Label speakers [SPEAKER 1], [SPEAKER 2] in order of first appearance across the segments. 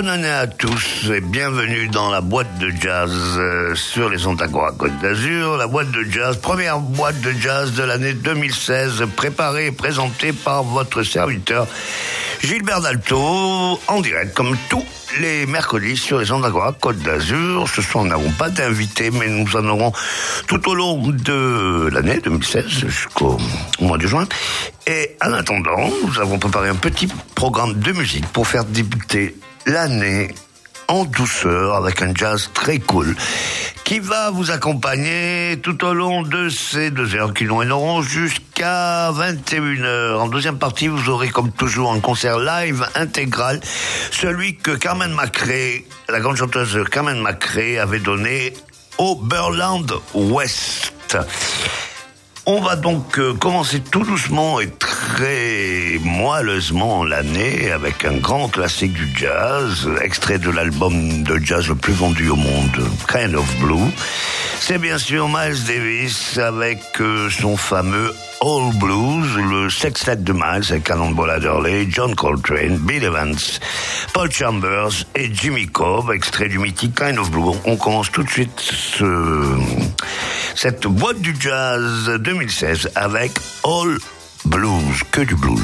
[SPEAKER 1] Bonne année à tous et bienvenue dans la boîte de jazz euh, sur les ondes Côte d'Azur. La boîte de jazz, première boîte de jazz de l'année 2016, préparée et présentée par votre serviteur Gilbert Dalto, en direct comme tous les mercredis sur les ondes Côte d'Azur. Ce soir, nous n'avons pas d'invité, mais nous en aurons tout au long de l'année 2016 jusqu'au mois de juin. Et en attendant, nous avons préparé un petit programme de musique pour faire débuter l'année en douceur avec un jazz très cool qui va vous accompagner tout au long de ces deux heures qui nous auront jusqu'à 21h. En deuxième partie, vous aurez comme toujours un concert live intégral, celui que Carmen Macré, la grande chanteuse Carmen Macré avait donné au Burland West. On va donc euh, commencer tout doucement et très moelleusement l'année avec un grand classique du jazz, extrait de l'album de jazz le plus vendu au monde, Kind of Blue. C'est bien sûr Miles Davis avec euh, son fameux All Blues, le sextet de Miles avec Cannonball Adderley, John Coltrane, Bill Evans, Paul Chambers et Jimmy Cobb, extrait du mythique Kind of Blue. On commence tout de suite ce, cette boîte du jazz 2016 avec All Blues, que du blues.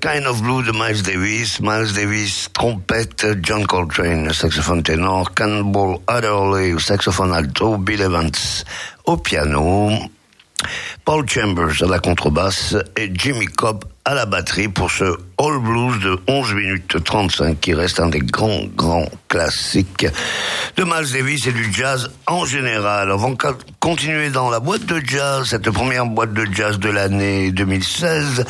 [SPEAKER 1] Kind of Blue de Miles Davis. Miles Davis, trompette, John Coltrane, saxophone ténor, Cannonball Adderley, saxophone alto, Bill Evans au piano, Paul Chambers à la contrebasse et Jimmy Cobb à la batterie pour ce All Blues de 11 minutes 35 qui reste un des grands, grands classiques de Miles Davis et du jazz en général. On va continuer dans la boîte de jazz, cette première boîte de jazz de l'année 2016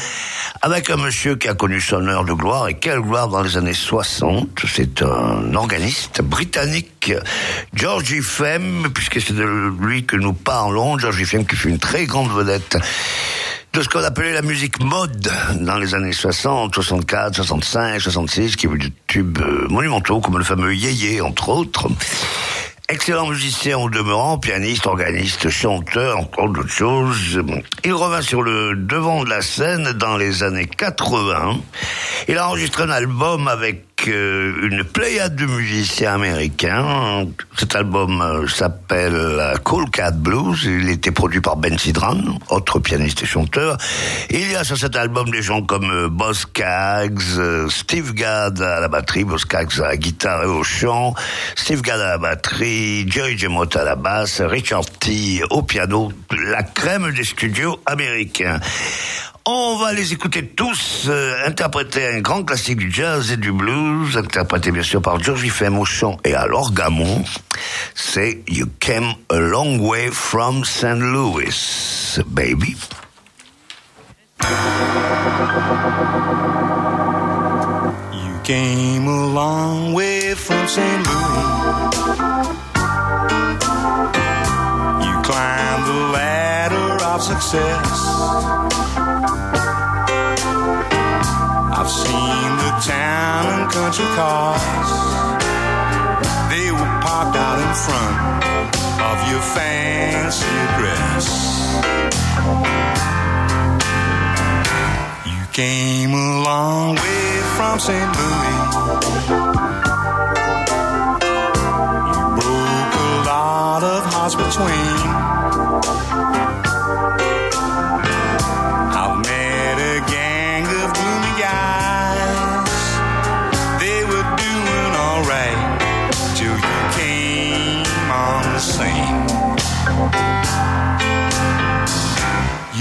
[SPEAKER 1] avec un monsieur qui a connu son heure de gloire et quelle gloire dans les années 60. C'est un organiste britannique, Georgie Femme, puisque c'est de lui que nous parlons. Georgie Femme qui fut une très grande vedette de ce qu'on appelait la musique mode dans les années 60, 64, 65, 66, qui eu des tubes euh, monumentaux comme le fameux Yéyé, entre autres. Excellent musicien au demeurant, pianiste, organiste, chanteur, encore d'autres choses. Il revint sur le devant de la scène dans les années 80. Il a enregistré un album avec une pléiade de musiciens américains. Cet album euh, s'appelle Cool Cat Blues. Il était produit par Ben Sidran, autre pianiste et chanteur. Il y a sur cet album des gens comme euh, Boss Skaggs, Steve Gadd à la batterie, Boss Skaggs à la guitare et au chant, Steve Gadd à la batterie, Jerry Jemot à la basse, Richard T au piano, la crème des studios américains. On va les écouter tous euh, interpréter un grand classique du jazz et du blues, interprété bien sûr par Georgie Femme chant et à l'orgamon. C'est You Came a Long Way from St. Louis, baby.
[SPEAKER 2] You came a long way from St. Louis. You climbed the ladder of success. I've seen the town and country cars. They were parked out in front of your fancy dress. You came a long way from St. Louis. You broke a lot of hearts between.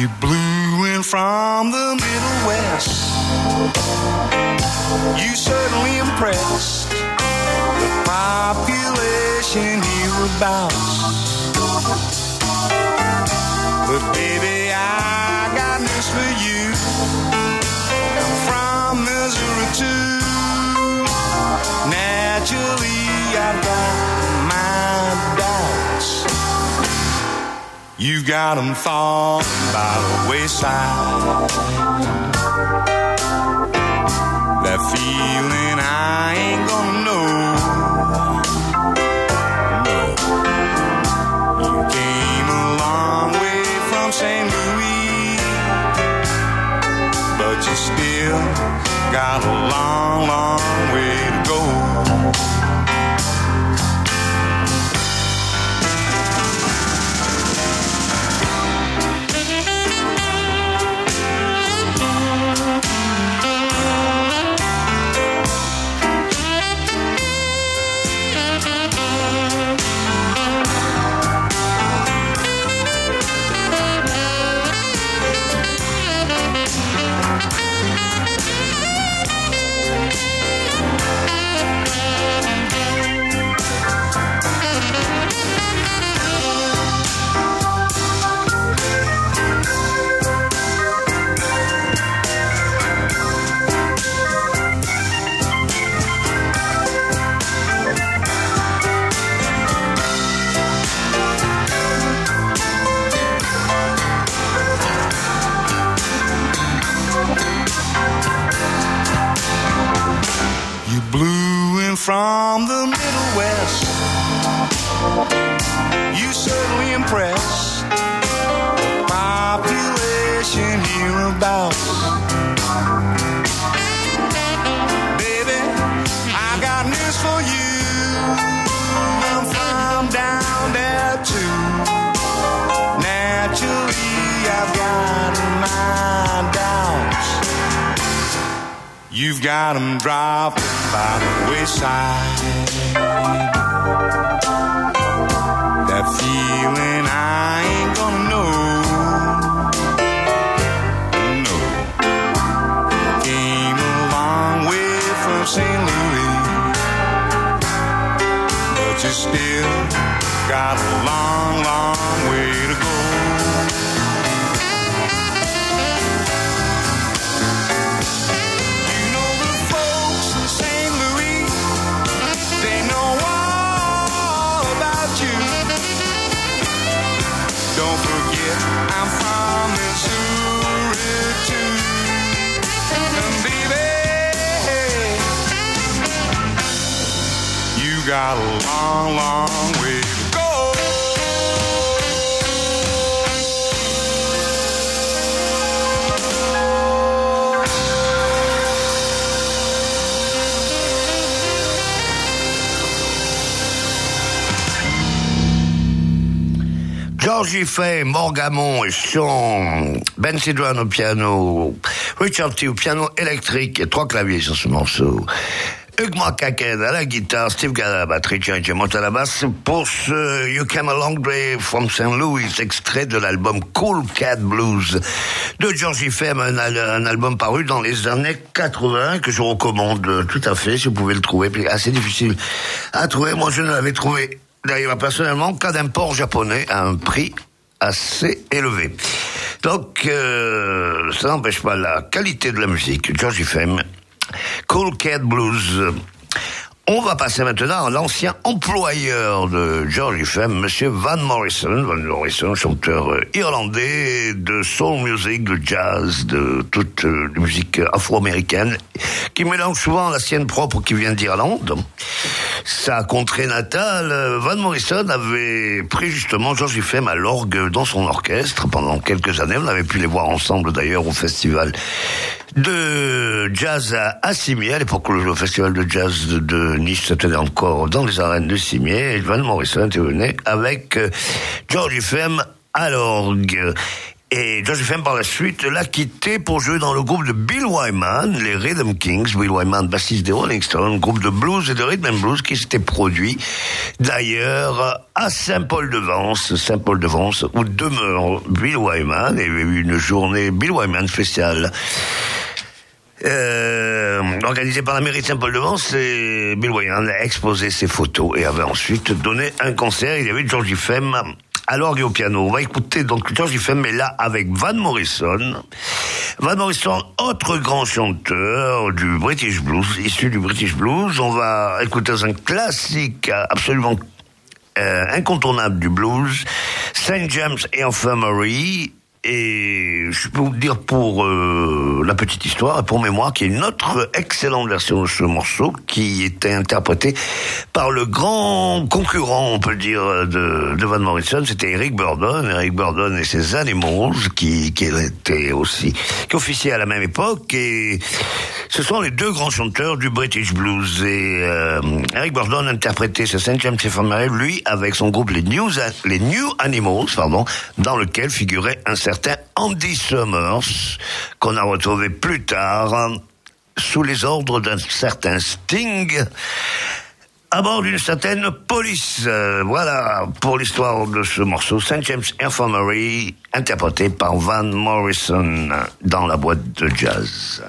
[SPEAKER 2] You blew in from the Middle West. You certainly impressed the population hereabouts. But baby, I got news for you. I'm from Missouri too. Naturally, I've You got them falling by the wayside. That feeling I ain't gonna know. No. You came a long way from St. Louis, but you still got a long, long way to go. You've got 'em dropping by the wayside. That feeling I ain't gonna know. No. Came a long way from St. Louis. But you still got a long, long got a long,
[SPEAKER 1] Morgamon et Sean, Ben Sidran au piano, Richard T au piano électrique et trois claviers sur ce morceau. Hugh McCacken à la guitare, Steve Gadd à la batterie, à la basse pour ce You Came a Long Way from St. Louis, extrait de l'album Cool Cat Blues de Georgie Femme, un, al- un album paru dans les années 80 que je recommande tout à fait si vous pouvez le trouver, assez difficile à trouver. Moi je ne l'avais trouvé d'ailleurs personnellement qu'à d'import japonais à un prix assez élevé. Donc, euh, ça n'empêche pas la qualité de la musique. Georgie Femme, Cool Cat Blues. On va passer maintenant à l'ancien employeur de George Femme, Monsieur Van Morrison. Van Morrison, chanteur euh, irlandais de soul music, de jazz, de toute euh, la musique afro-américaine, qui mélange souvent la sienne propre qui vient d'Irlande. Sa contrée natale, euh, Van Morrison avait pris justement George Femme à l'orgue dans son orchestre pendant quelques années. On avait pu les voir ensemble d'ailleurs au festival de jazz à, Cimier, à l'époque où le festival de jazz de, Nice se tenait encore dans les arènes de Cimier, et Van Morrison intervenait avec euh, George Femme à l'orgue. Et George Femme, par la suite, l'a quitté pour jouer dans le groupe de Bill Wyman, les Rhythm Kings. Bill Wyman, bassiste des Rolling Stones, groupe de blues et de rhythm and blues qui s'était produit d'ailleurs à Saint-Paul-de-Vence, Saint-Paul-de-Vence, où demeure Bill Wyman. Il y a eu une journée Bill Wyman spéciale euh, organisé par la mairie de Saint-Paul-de-Vence, et Bill Wyman a exposé ses photos et avait ensuite donné un concert. Il y avait Georgie Femme à l'orgue et au piano. On va écouter donc Georgie Femme, mais là avec Van Morrison. Van Morrison, autre grand chanteur du British Blues, issu du British Blues. On va écouter un classique absolument euh, incontournable du blues, St. James Infirmary. Et je peux vous dire pour euh, la petite histoire pour mémoire qu'il y a une autre excellente version de ce morceau qui était interprétée par le grand concurrent, on peut dire, de, Van Morrison, c'était Eric Burdon, Eric Burdon et ses Animals, qui, qui étaient aussi, qui officiaient à la même époque, et ce sont les deux grands chanteurs du British Blues. Et euh, Eric Burdon interprétait ce Saint James Infirmary, lui, avec son groupe les New, les New Animals, pardon, dans lequel figurait un certain Andy Summers, qu'on a retrouvé plus tard sous les ordres d'un certain Sting à bord d'une certaine police. Euh, voilà pour l'histoire de ce morceau, St. James Infirmary, interprété par Van Morrison dans la boîte de jazz.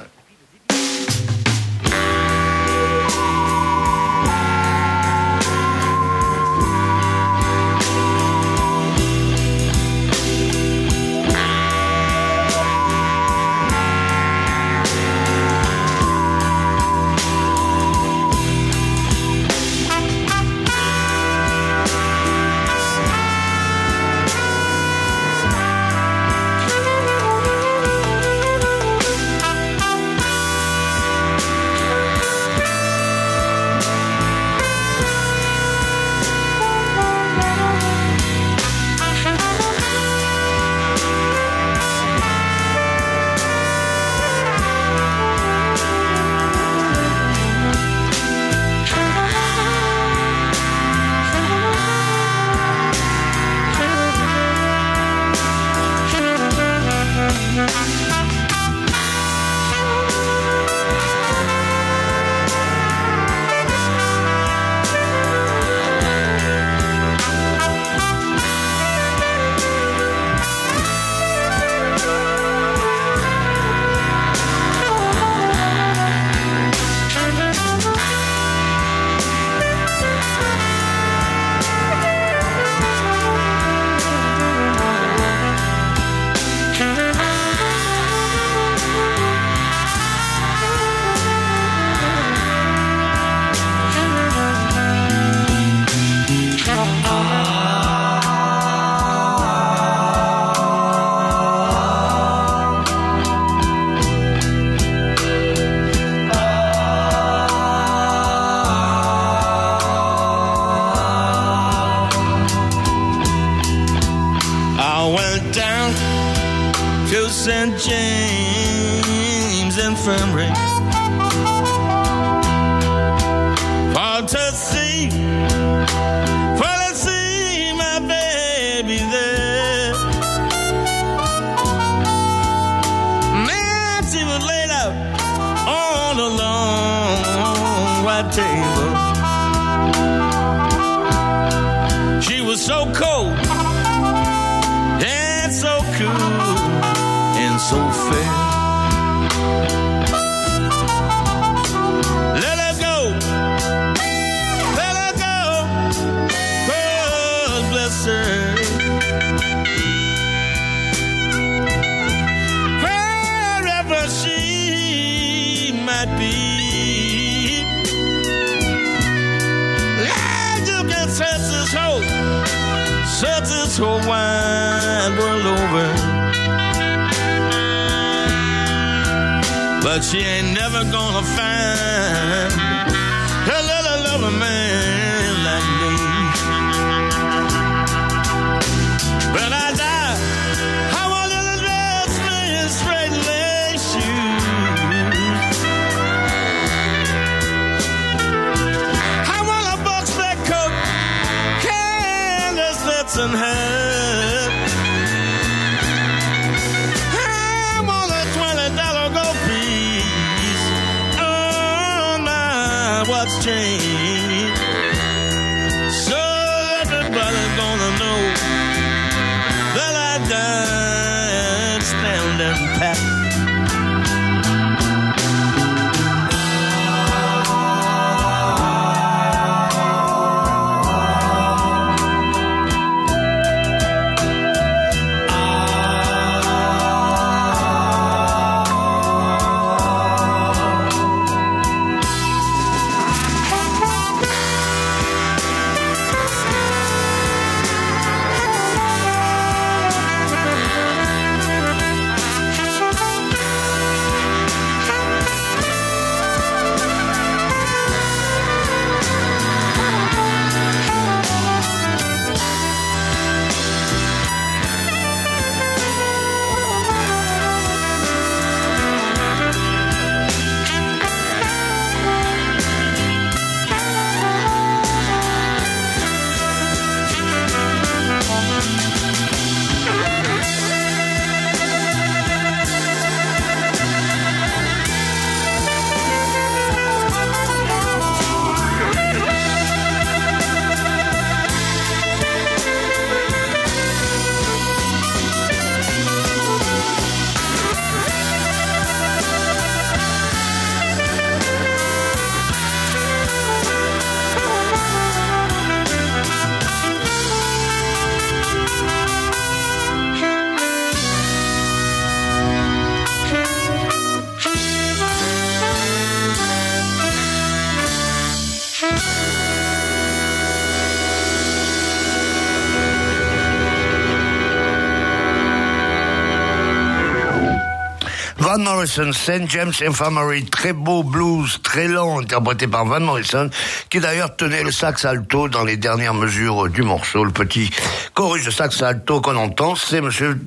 [SPEAKER 1] Morrison, St. James Infirmary, très beau blues, très lent, interprété par Van Morrison, qui d'ailleurs tenait le sax alto dans les dernières mesures du morceau. Le petit chorus de sax alto qu'on entend, c'est monsieur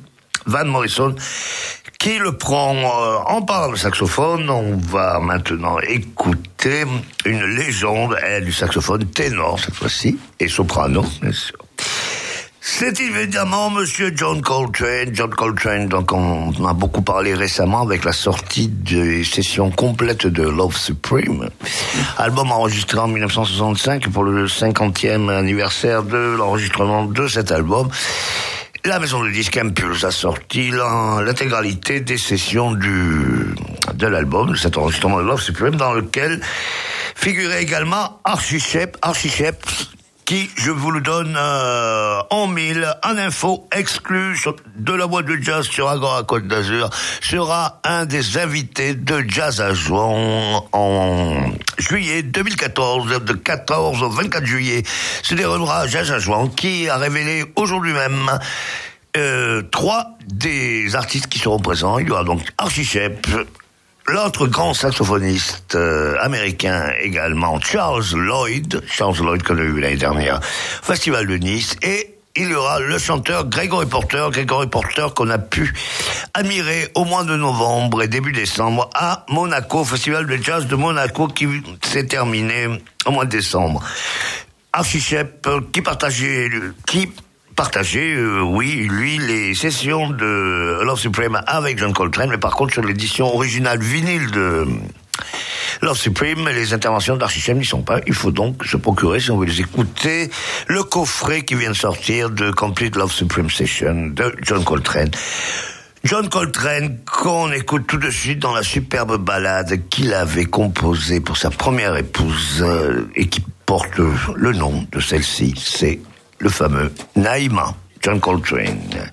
[SPEAKER 1] Van Morrison qui le prend euh, en parlant de saxophone. On va maintenant écouter une légende, elle, du saxophone ténor cette fois-ci, et soprano, bien sûr. C'est évidemment Monsieur John Coltrane. John Coltrane, donc on a beaucoup parlé récemment avec la sortie des sessions complètes de Love Supreme, album enregistré en 1965 pour le 50e anniversaire de l'enregistrement de cet album. La maison de disques Impulse a sorti l'intégralité des sessions du, de l'album, de cet enregistrement de Love Supreme, dans lequel figurait également Archie Shepp, Archie Shepp, qui, je vous le donne euh, en mille, en info exclue de la boîte de jazz sur Agora Côte d'Azur, sera un des invités de Jazz à Jouan en juillet 2014, de 14 au 24 juillet. Se déroulera Jazz à Jouan, qui a révélé aujourd'hui même euh, trois des artistes qui seront présents. Il y aura donc Archie Shepp, L'autre grand saxophoniste euh, américain également, Charles Lloyd, Charles Lloyd qu'on a eu l'année dernière, Festival de Nice, et il y aura le chanteur Gregory Porter, Gregory Porter qu'on a pu admirer au mois de novembre et début décembre à Monaco, Festival de Jazz de Monaco qui s'est terminé au mois de décembre. Archichep qui partageait, qui partageait, euh, oui, lui, les sessions de Love Supreme avec John Coltrane, mais par contre sur l'édition originale vinyle de Love Supreme, les interventions d'Archichem n'y sont pas. Il faut donc se procurer, si on veut les écouter, le coffret qui vient de sortir de Complete Love Supreme Session de John Coltrane. John Coltrane, qu'on écoute tout de suite dans la superbe ballade qu'il avait composée pour sa première épouse euh, et qui porte le nom de celle-ci, c'est le fameux Naïma, John Coltrane.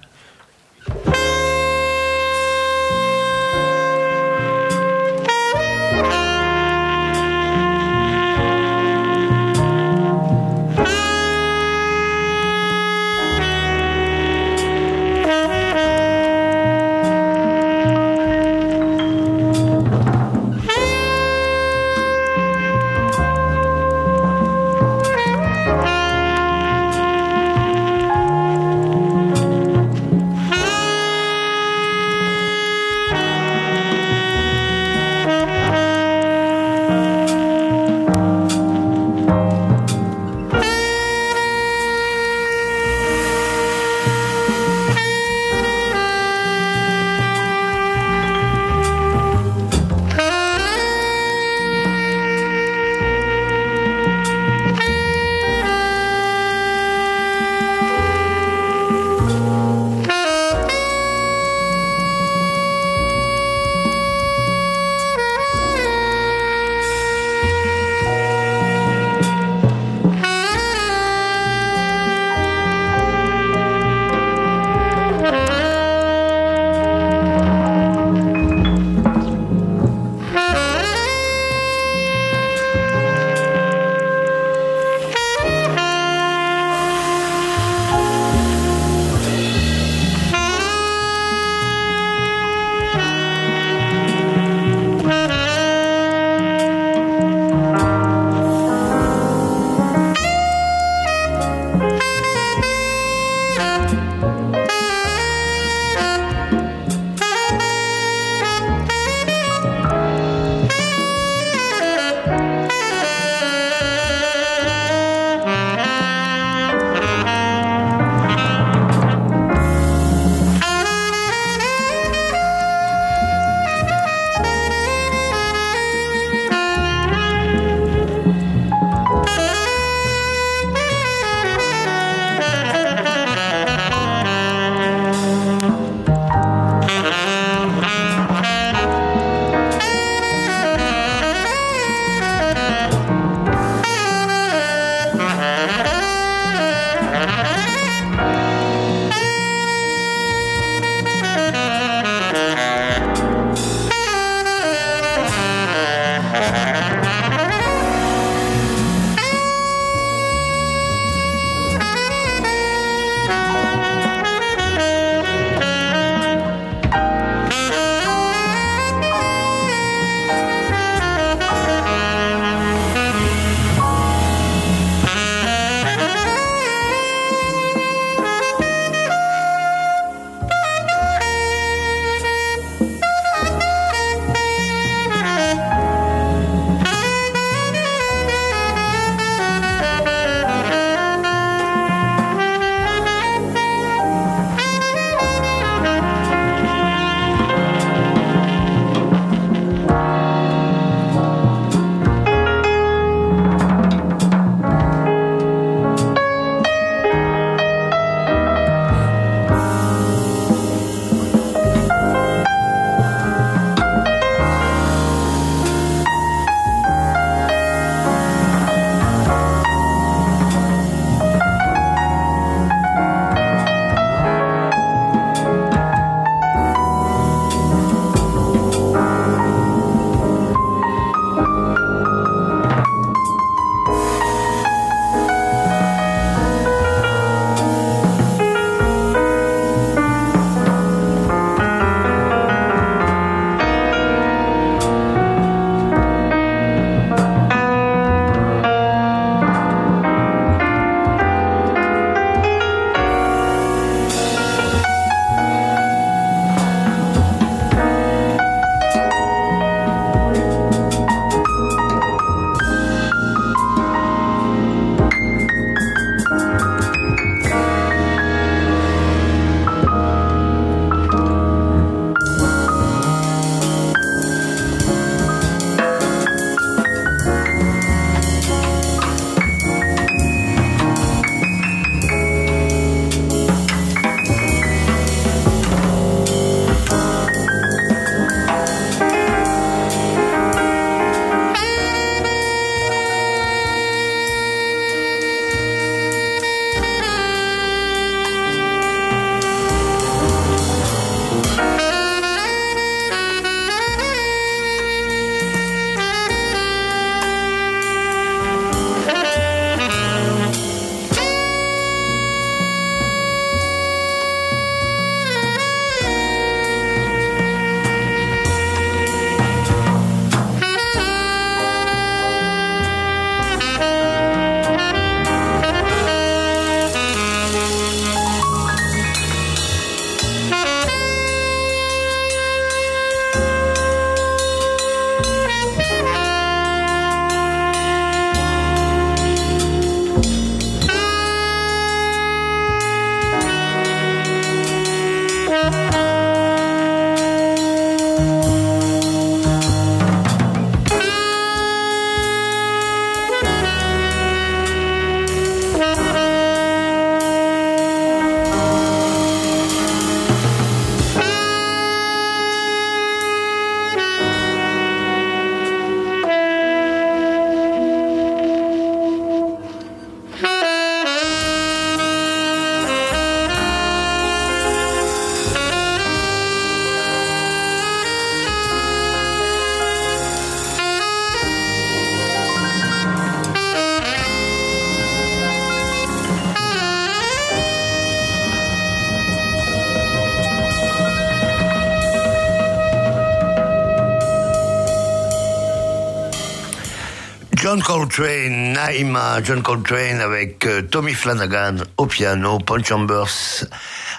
[SPEAKER 1] Coltrane, Naima, John Coltrane avec euh, Tommy Flanagan au piano, Paul Chambers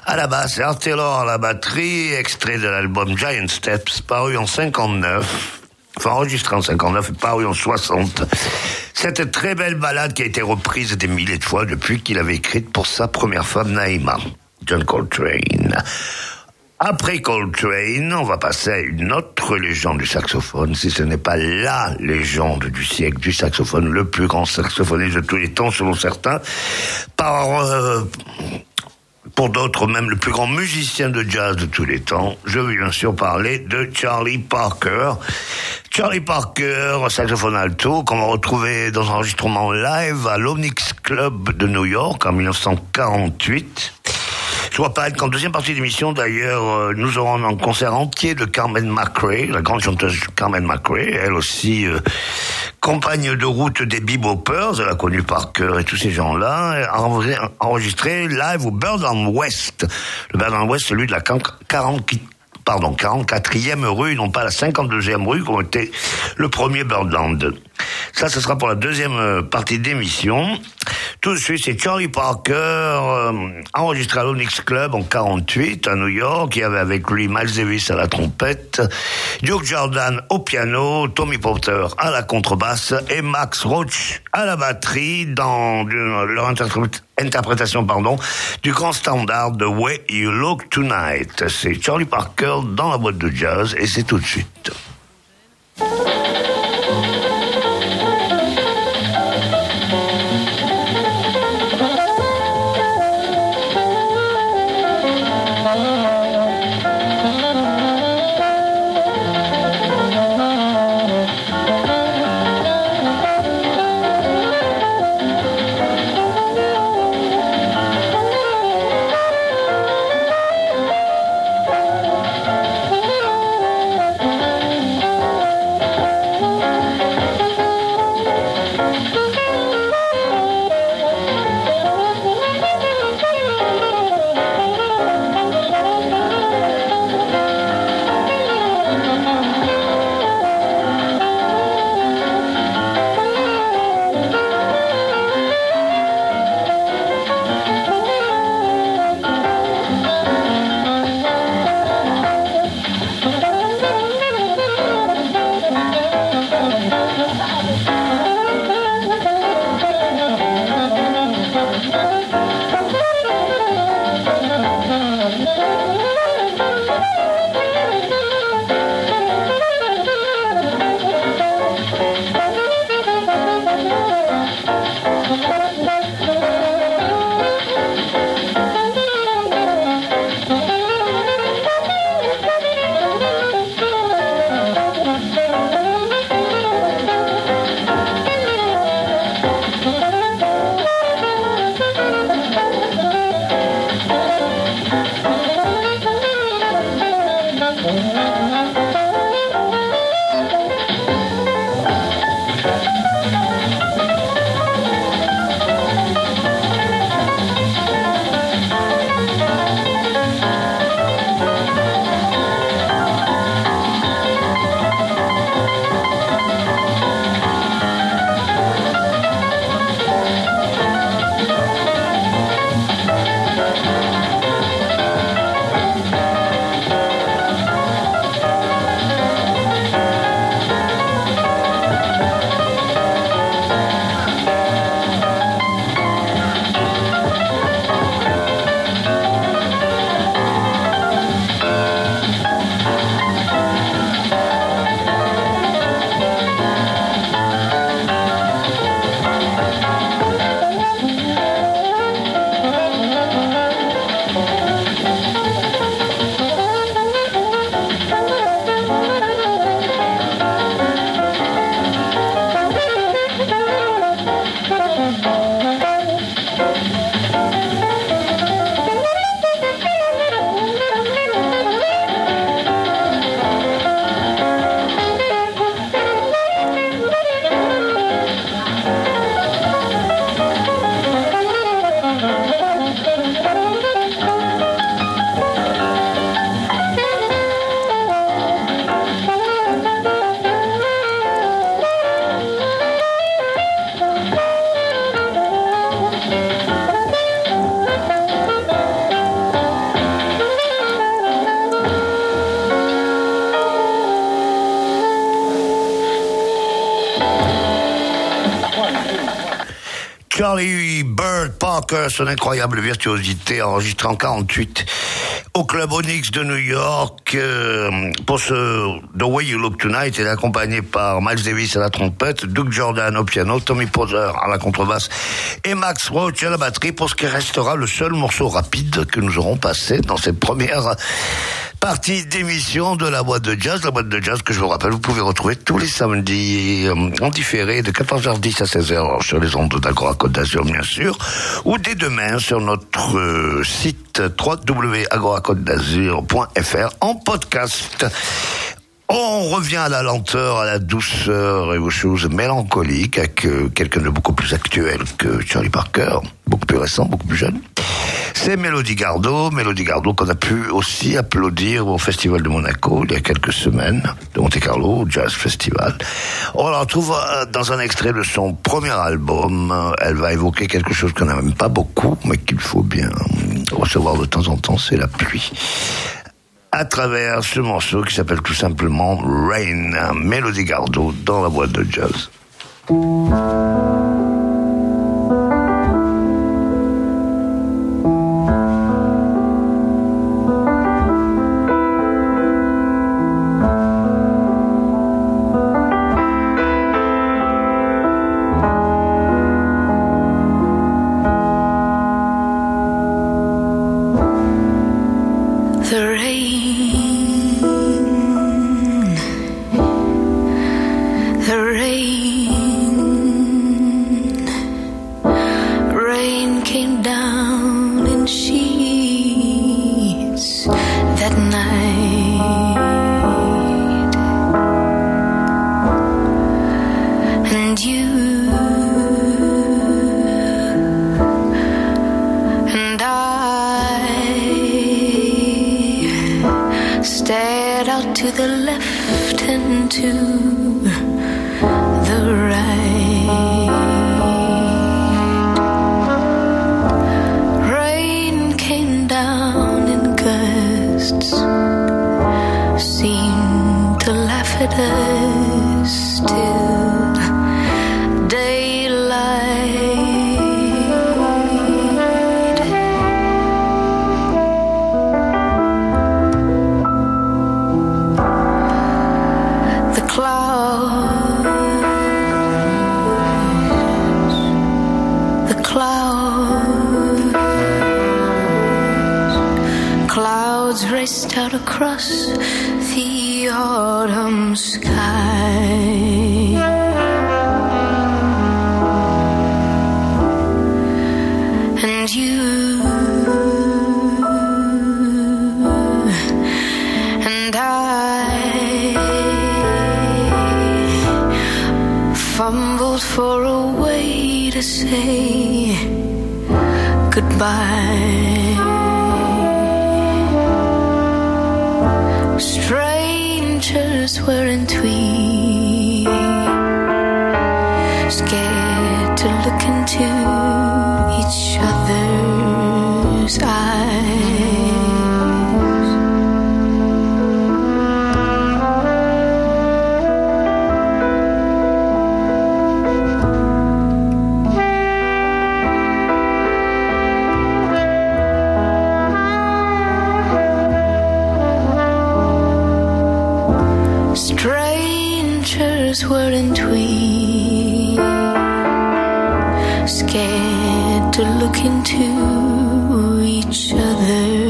[SPEAKER 1] à la basse et Art Taylor à la batterie, extrait de l'album Giant Steps, paru en 59, enfin enregistré en 59 et paru en 60. Cette très belle balade qui a été reprise des milliers de fois depuis qu'il avait écrite pour sa première femme Naima, John Coltrane. Après Coltrane, on va passer à une autre légende du saxophone, si ce n'est pas la légende du siècle du saxophone, le plus grand saxophoniste de tous les temps selon certains, par euh, pour d'autres même le plus grand musicien de jazz de tous les temps. Je vais bien sûr parler de Charlie Parker. Charlie Parker, saxophone alto, qu'on va retrouver dans un enregistrement live à l'Onyx Club de New York en 1948. Vois pas qu'en deuxième partie d'émission, d'ailleurs, euh, nous aurons un concert entier de Carmen McRae, la grande chanteuse Carmen McRae, elle aussi euh, compagne de route des Beboppers, elle a connu Parker et tous ces gens-là, enregistré live au Birdland West. Le Birdland West, celui de la 40 pardon, 44e rue, non pas la 52e rue, comme était le premier Birdland. Ça, ce sera pour la deuxième euh, partie d'émission. Tout de suite, c'est Charlie Parker, euh, enregistré à l'Onyx Club en 48 à New York. Il y avait avec lui Miles Davis à la trompette, Duke Jordan au piano, Tommy Porter à la contrebasse et Max Roach à la batterie dans leur interprétation pardon, du grand standard de Way You Look Tonight. C'est Charlie Parker dans la boîte de jazz et c'est tout de suite. Son incroyable virtuosité enregistrée en 48 au club Onyx de New York euh, pour ce The Way You Look Tonight. Il est accompagné par Miles Davis à la trompette, Doug Jordan au piano, Tommy Poser à la contrebasse et Max Roach à la batterie pour ce qui restera le seul morceau rapide que nous aurons passé dans cette première partie d'émission de la boîte de jazz. La boîte de jazz que je vous rappelle, vous pouvez retrouver tous les samedis euh, en différé de 14h10 à 16h sur les ondes d'Agora Côte d'Azur, bien sûr, ou dès demain sur notre euh, site www.agoracôte-d'azur.fr en podcast. On revient à la lenteur, à la douceur et aux choses mélancoliques avec euh, quelqu'un de beaucoup plus actuel que Charlie Parker, beaucoup plus récent, beaucoup plus jeune. C'est Mélodie Gardot, Mélodie Gardot qu'on a pu aussi applaudir au Festival de Monaco il y a quelques semaines, de Monte Carlo, Jazz Festival. On la retrouve euh, dans un extrait de son premier album. Elle va évoquer quelque chose qu'on n'aime pas beaucoup, mais qu'il faut bien recevoir de temps en temps, c'est la pluie à travers ce morceau qui s'appelle tout simplement Rain, Mélodie Gardot dans la boîte de jazz.
[SPEAKER 3] Weren't we? Scared to look into each other's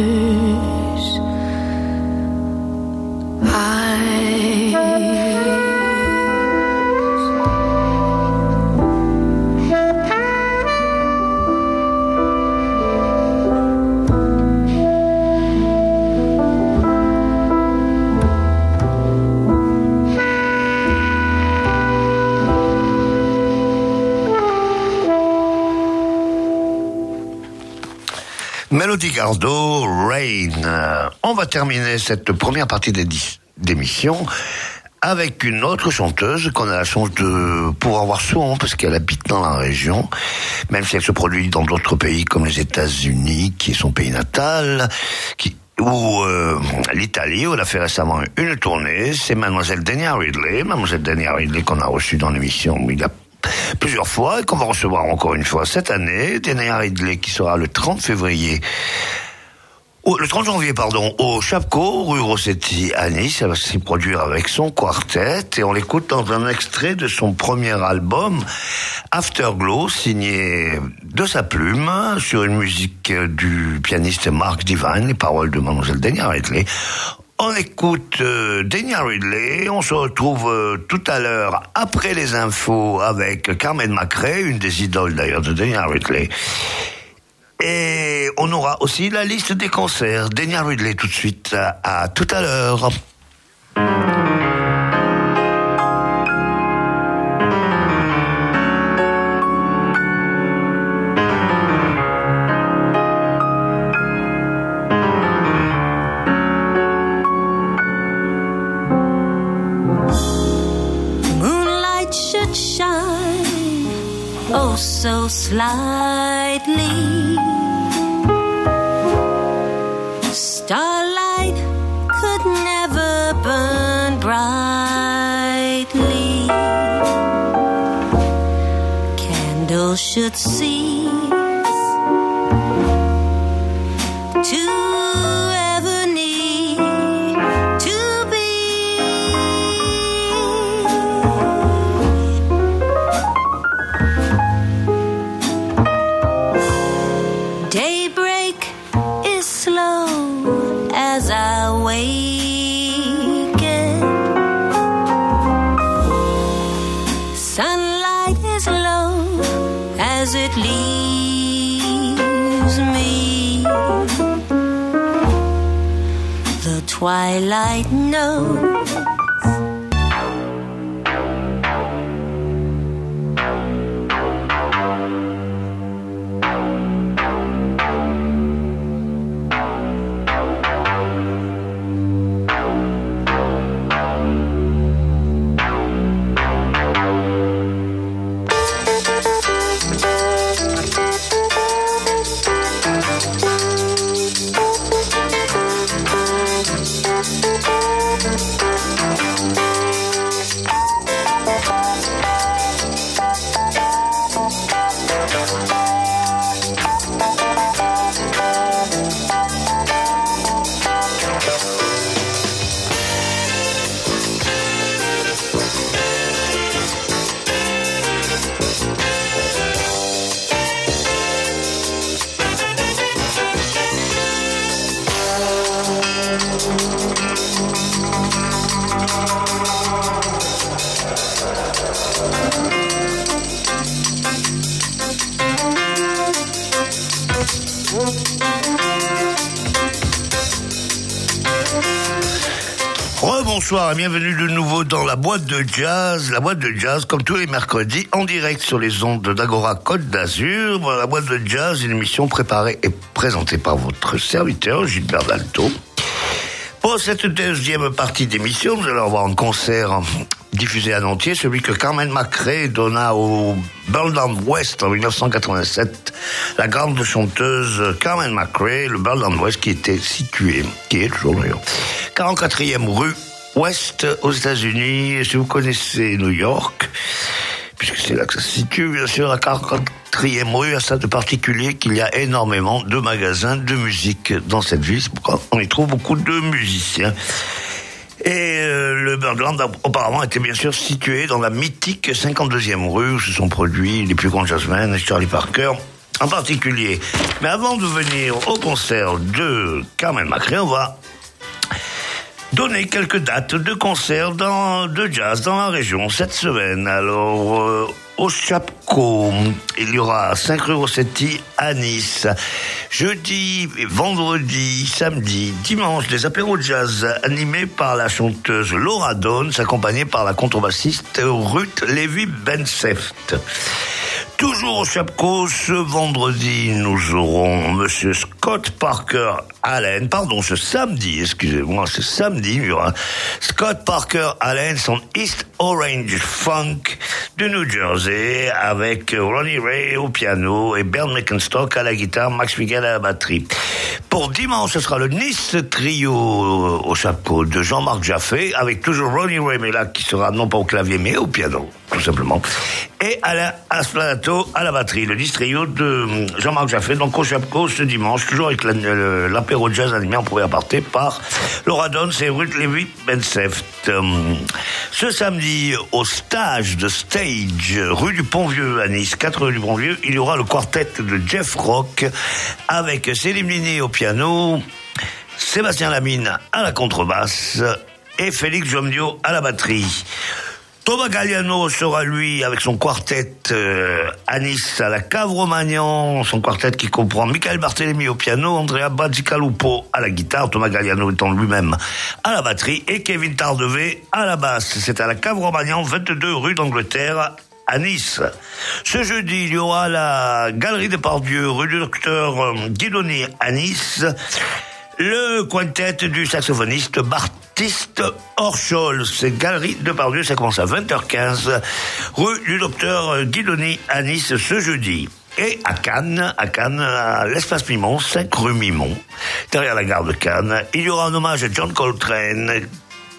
[SPEAKER 1] Mélodie Gardot, Rain. On va terminer cette première partie d'émission avec une autre chanteuse qu'on a la chance de pouvoir voir souvent parce qu'elle habite dans la région, même si elle se produit dans d'autres pays comme les États-Unis, qui est son pays natal, ou euh, l'Italie, où elle a fait récemment une tournée, c'est Mademoiselle Dania Ridley, Mademoiselle Dania Ridley qu'on a reçue dans l'émission il plusieurs fois et qu'on va recevoir encore une fois cette année. Denia Ridley qui sera le 30 février le 30 janvier, pardon, au Chapco, rue Rossetti à Nice. Elle va s'y produire avec son quartet et on l'écoute dans un extrait de son premier album, Afterglow, signé de sa plume sur une musique du pianiste Mark Divine, les paroles de Mademoiselle Denia Ridley. On écoute euh, Denia Ridley. On se retrouve euh, tout à l'heure après les infos avec Carmen Macrae, une des idoles d'ailleurs de Denia Ridley. Et on aura aussi la liste des concerts. Denia Ridley tout de suite. À tout à l'heure.
[SPEAKER 4] should see I
[SPEAKER 1] know bienvenue de nouveau dans la boîte de jazz. La boîte de jazz, comme tous les mercredis, en direct sur les ondes d'Agora Côte d'Azur. La boîte de jazz, une émission préparée et présentée par votre serviteur Gilbert Dalto. Pour cette deuxième partie d'émission, nous allons avoir un concert diffusé à Nantier, celui que Carmen Macrae donna au Burland West en 1987. La grande chanteuse Carmen Macrae, le Burland West qui était situé, qui est toujours d'ailleurs, 44e rue Ouest aux États-Unis. Si vous connaissez New York, puisque c'est là que ça se situe, bien sûr, la 44e rue a ça de particulier qu'il y a énormément de magasins de musique dans cette ville. On y trouve beaucoup de musiciens. Et euh, le Birdland auparavant était bien sûr situé dans la mythique 52e rue où se sont produits les plus grands jazzmen et Charlie Parker en particulier. Mais avant de venir au concert de Carmen Macrae, on va donner quelques dates de concerts de jazz dans la région cette semaine. Alors, euh, au Chapco, il y aura 5 rue Rossetti à Nice. Jeudi, vendredi, samedi, dimanche, des apéros jazz animés par la chanteuse Laura Dawn, accompagnée par la contrebassiste Ruth Lévy-Benseft. Toujours au Chapco, ce vendredi, nous aurons Monsieur Scott Parker Allen, pardon, ce samedi, excusez-moi, ce samedi, il y aura Scott Parker Allen, son East Orange Funk de New Jersey, avec Ronnie Ray au piano et Bernd Meckenstock à la guitare, Max Miguel à la batterie. Pour dimanche, ce sera le Nice Trio au Chapco de Jean-Marc Jaffé, avec toujours Ronnie Ray, mais là, qui sera non pas au clavier, mais au piano. tout simplement. Et Alain Asplanato à la batterie, le distrio de hum, Jean-Marc Jaffé, donc au Chapco ce dimanche, toujours avec la- l'apéro jazz animé en première partie par Laura Dons et Ruth Lévy Benseft. Hum, Ce samedi, au stage de stage, rue du Pont-Vieux à Nice, 4 rue du Pont-Vieux, il y aura le quartet de Jeff Rock avec Céline Liné au piano, Sébastien Lamine à la contrebasse et Félix Jomdio à la batterie. Thomas Galliano sera lui avec son quartet euh, à Nice à la Cave Romagnan, son quartet qui comprend Michael Barthélémy au piano, Andrea Bazzicalupo à la guitare, Thomas Galliano étant lui-même à la batterie et Kevin Tardevé à la basse. C'est à la Cave Romagnan, 22 rue d'Angleterre à Nice. Ce jeudi, il y aura la Galerie des Pardieux, rue du Docteur euh, Guidoni à Nice. Le quintet du saxophoniste Baptiste Orchol. C'est Galerie de Pardieu, ça commence à 20h15, rue du Docteur Guidoni à Nice ce jeudi. Et à Cannes, à Cannes, à l'espace Mimon, 5 rue Mimon, derrière la gare de Cannes, il y aura un hommage à John Coltrane,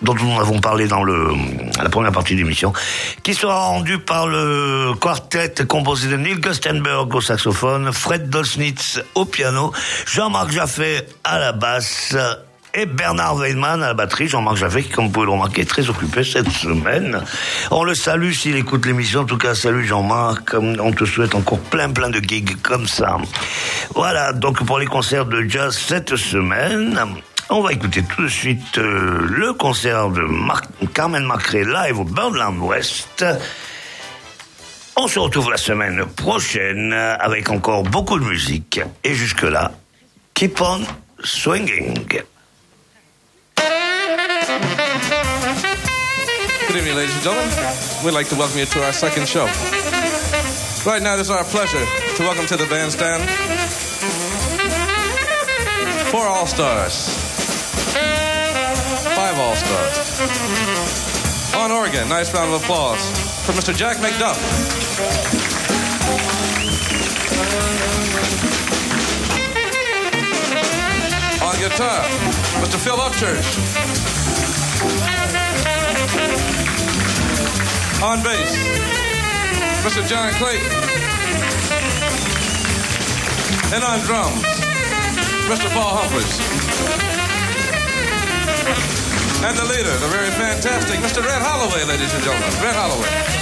[SPEAKER 1] dont nous avons parlé dans le, la première partie de l'émission, qui sera rendu par le quartet composé de Neil Gustenberg au saxophone, Fred Dolznitz au piano, Jean-Marc Jaffé à la basse, et Bernard Weinmann à la batterie, Jean-Marc Jaffé, qui, comme vous pouvez le remarquer, est très occupé cette semaine. On le salue s'il écoute l'émission. En tout cas, salut Jean-Marc. On te souhaite encore plein, plein de gigs comme ça. Voilà, donc pour les concerts de jazz cette semaine, on va écouter tout de suite euh, le concert de Carmen Macré live au Birdland West. On se retrouve la semaine prochaine avec encore beaucoup de musique. Et jusque-là, keep on swinging.
[SPEAKER 5] Good evening, ladies and gentlemen. We'd like to welcome you to our second show. Right now, it is our pleasure to welcome to the bandstand four All Stars, five All Stars. On organ, nice round of applause for Mr. Jack McDuff. On guitar, Mr. Phil Upchurch. On bass, Mr. John Clayton. And on drums, Mr. Paul Humphries. And the leader, the very fantastic Mr. Red Holloway, ladies and gentlemen. Red Holloway.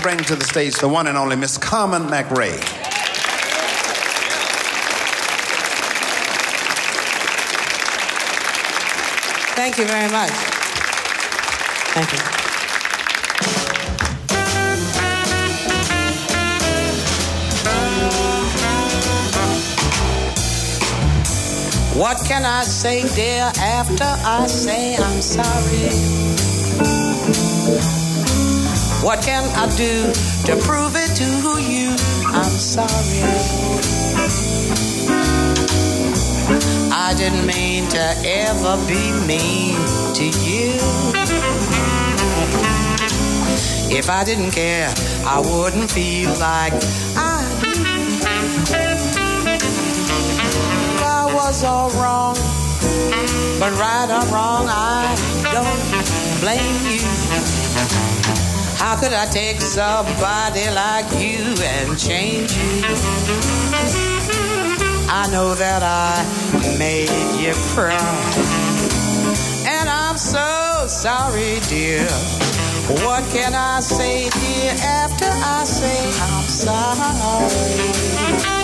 [SPEAKER 6] To bring to the stage the one and only Miss Carmen McRae.
[SPEAKER 7] Thank you very much. Thank you. What can I say, dear, after I say I'm sorry? What can I do to prove it to you? I'm sorry. I didn't mean to ever be mean to you. If I didn't care, I wouldn't feel like I do. I was all wrong, but right or wrong, I don't blame you. How could I take somebody like you and change you? I know that I made you cry. And I'm so sorry, dear. What can I say, dear, after I say I'm sorry?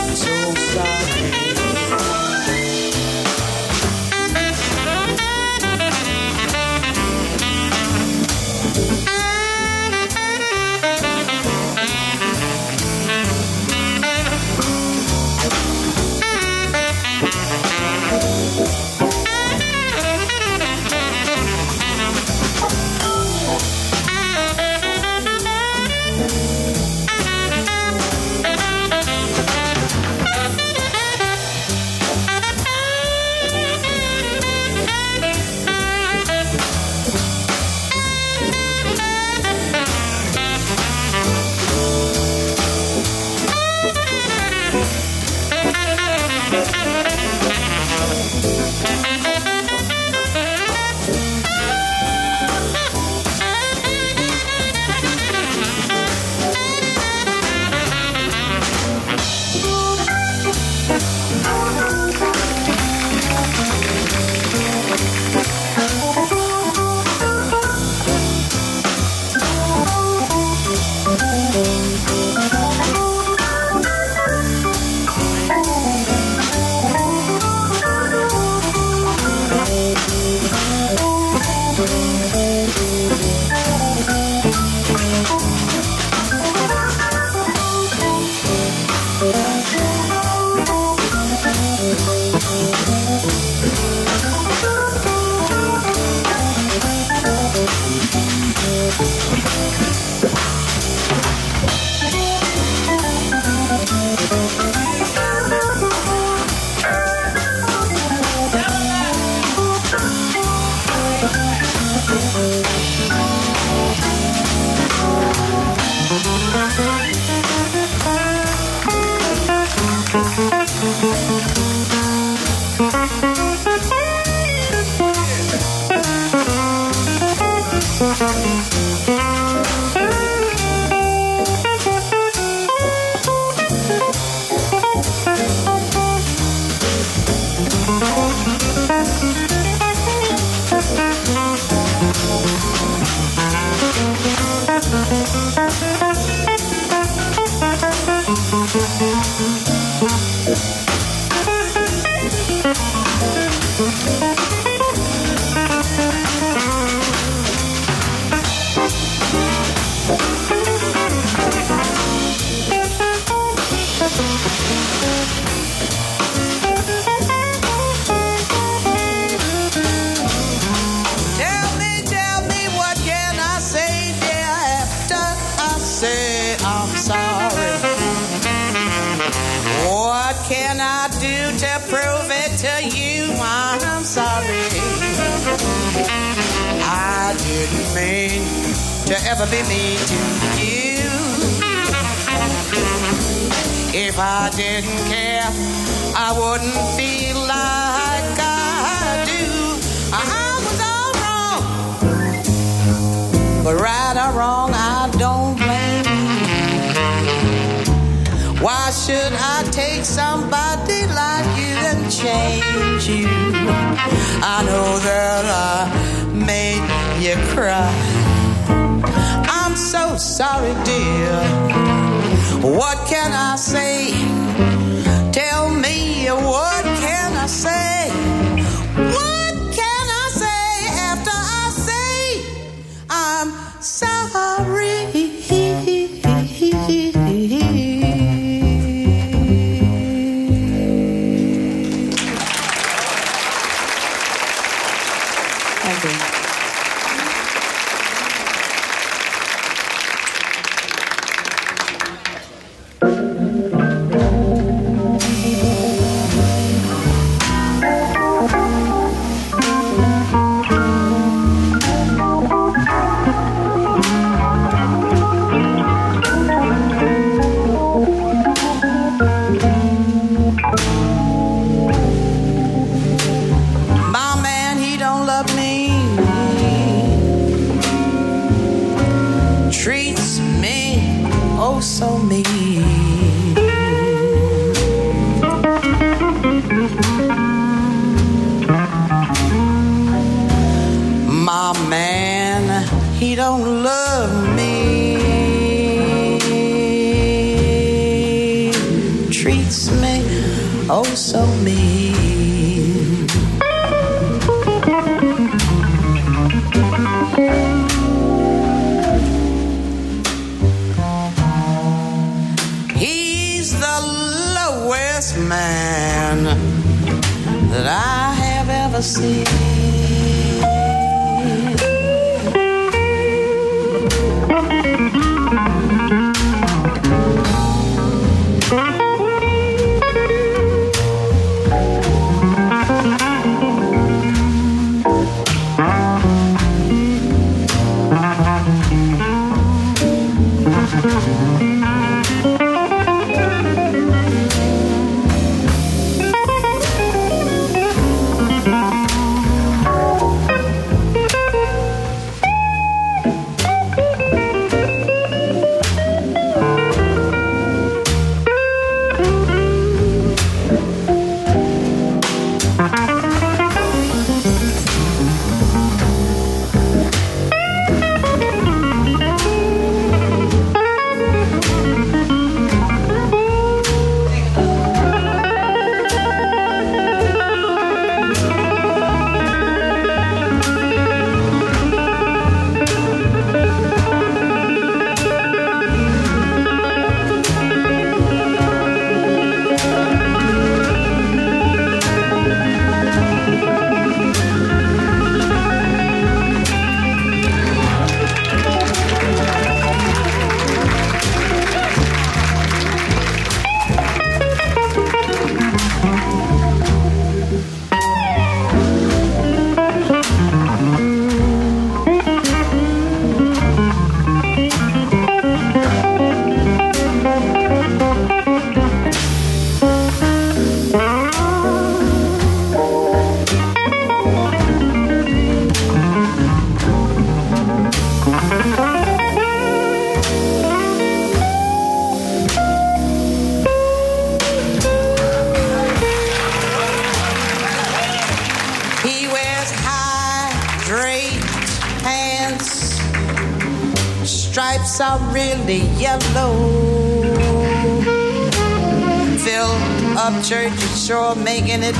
[SPEAKER 7] Sure making it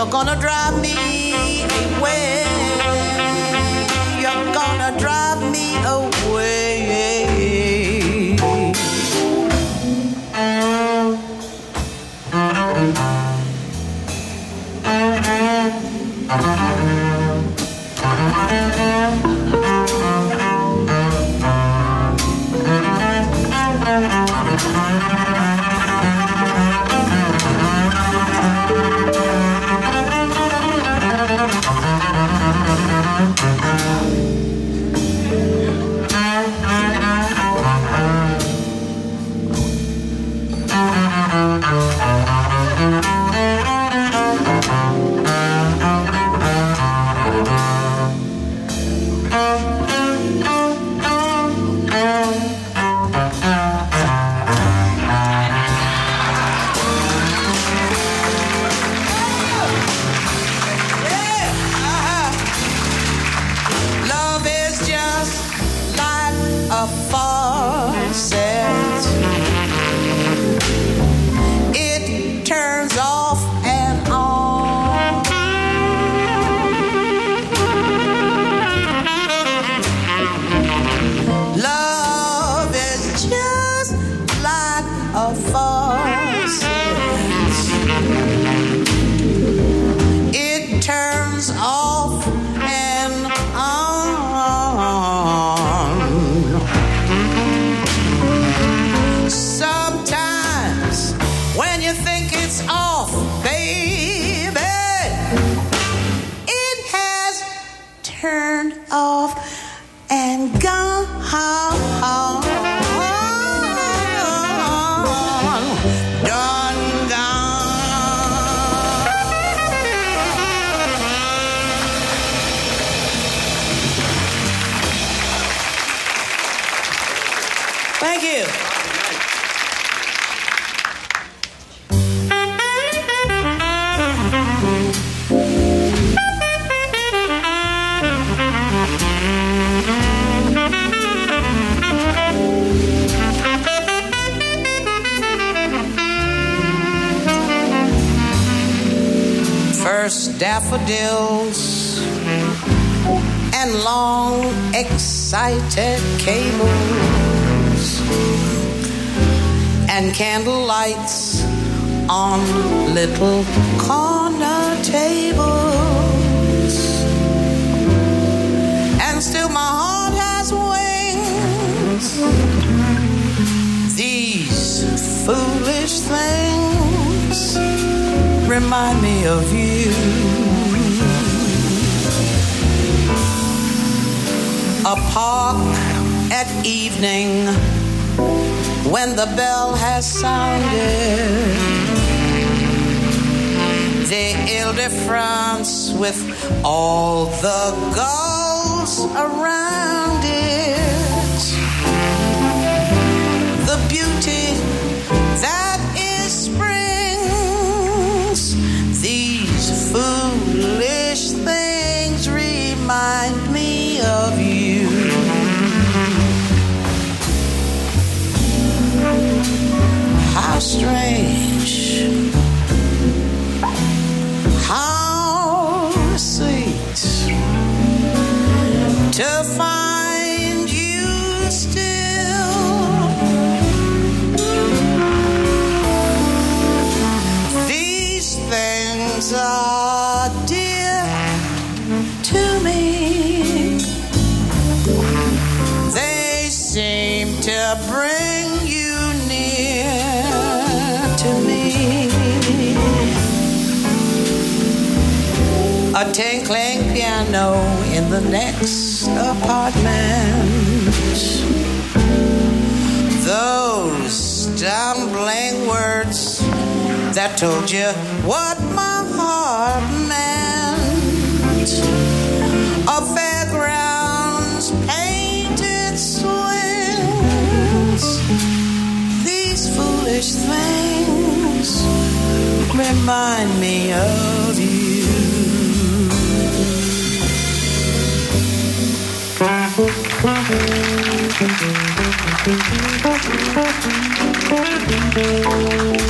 [SPEAKER 7] You're gonna drive me candle lights on little corner tables. And still my heart has wings. These foolish things remind me of you. A park at evening when the bell has sounded. The Ile-de-France with all the gulls around strange. How sweet to find a tinkling piano in the next apartment. Those stumbling words that told you what my heart meant. Of fairgrounds painted swings. These foolish things remind me of Thank you.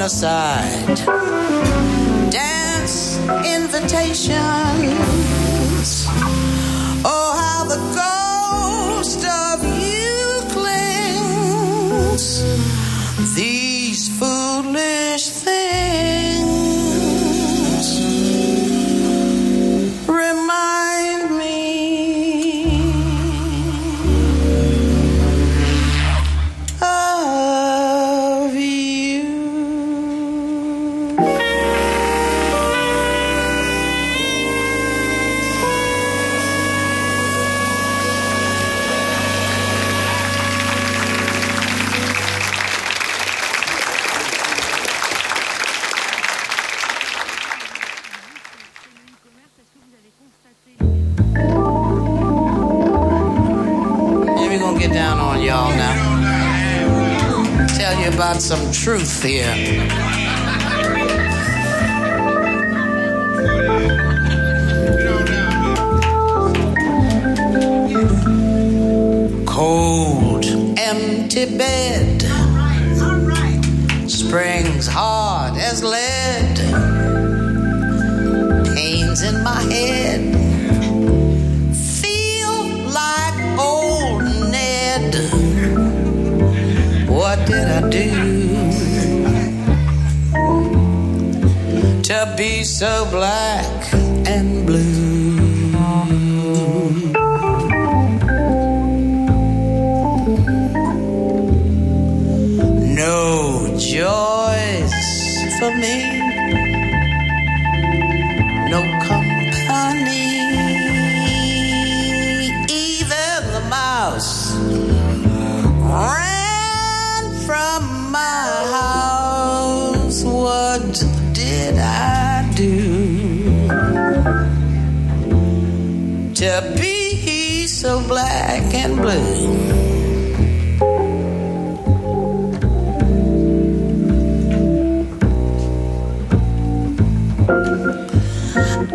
[SPEAKER 7] aside.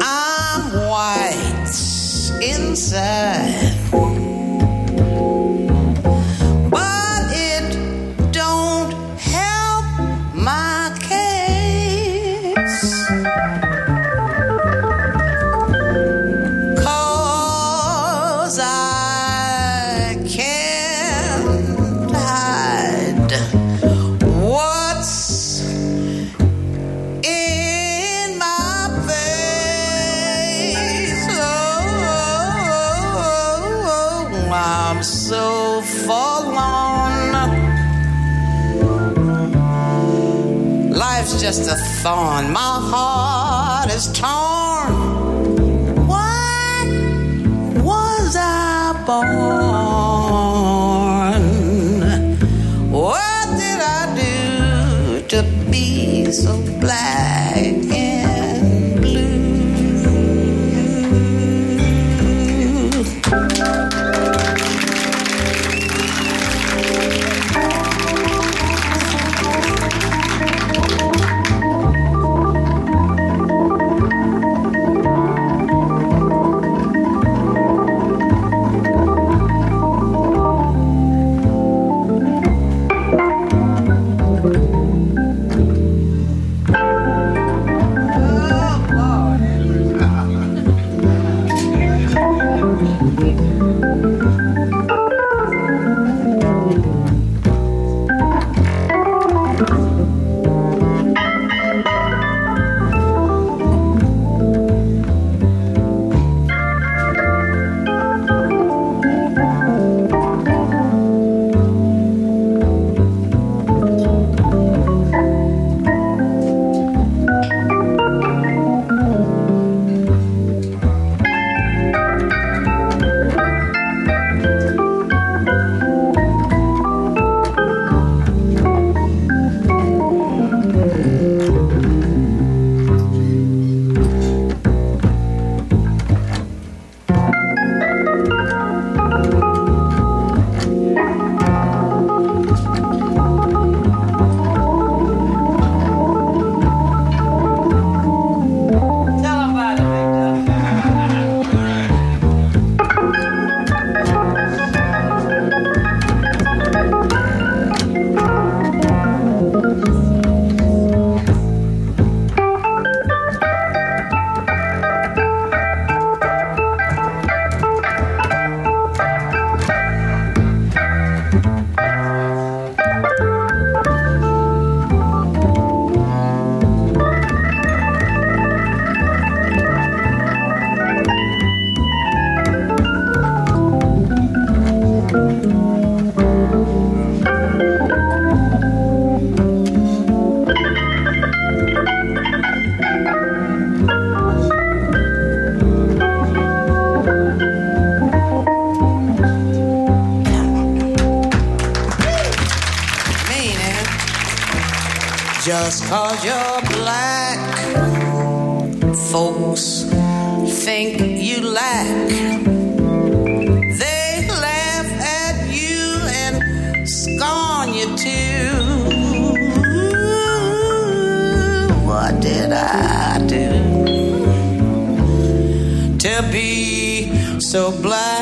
[SPEAKER 7] I'm white inside. just a thorn. My heart is torn. so blind.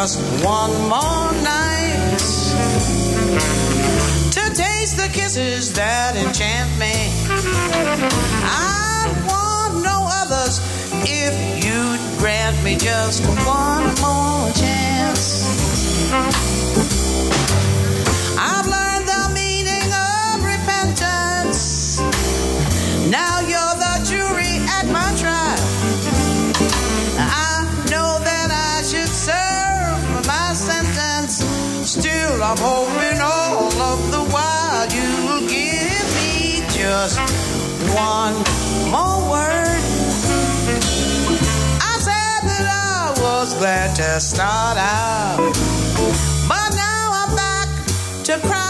[SPEAKER 7] just one more night to taste the kisses that enchant me. I'd want no others if you'd grant me just one more chance. I'm hoping all of the while you'll give me just one more word. I said that I was glad to start out, but now I'm back to cry.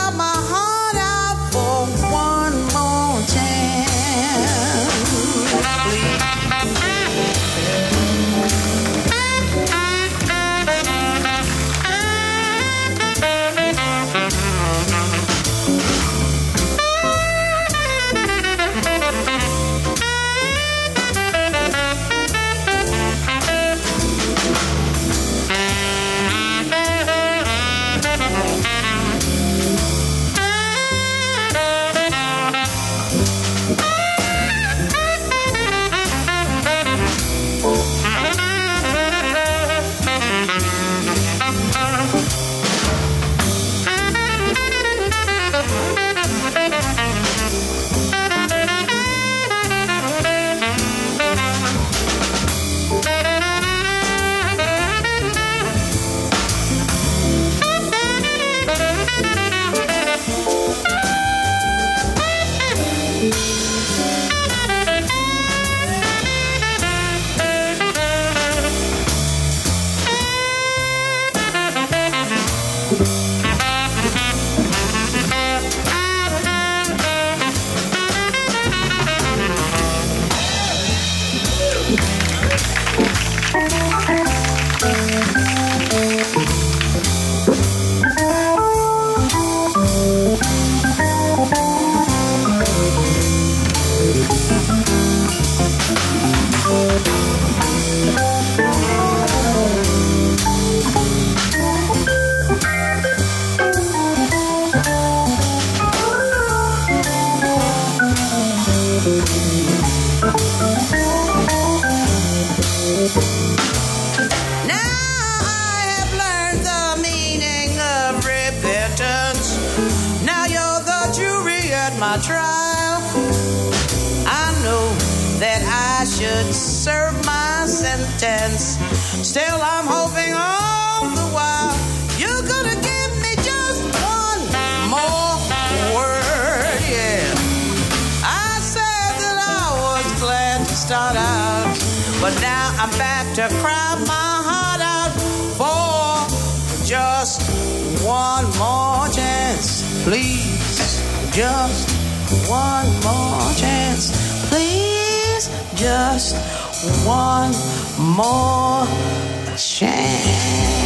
[SPEAKER 7] Serve my sentence. Still, I'm hoping all the while you're gonna give me just one more word. Yeah. I said that I was glad to start out, but now I'm back to cry my heart out for just one more chance. Please, just one more chance. Please, just one more chance.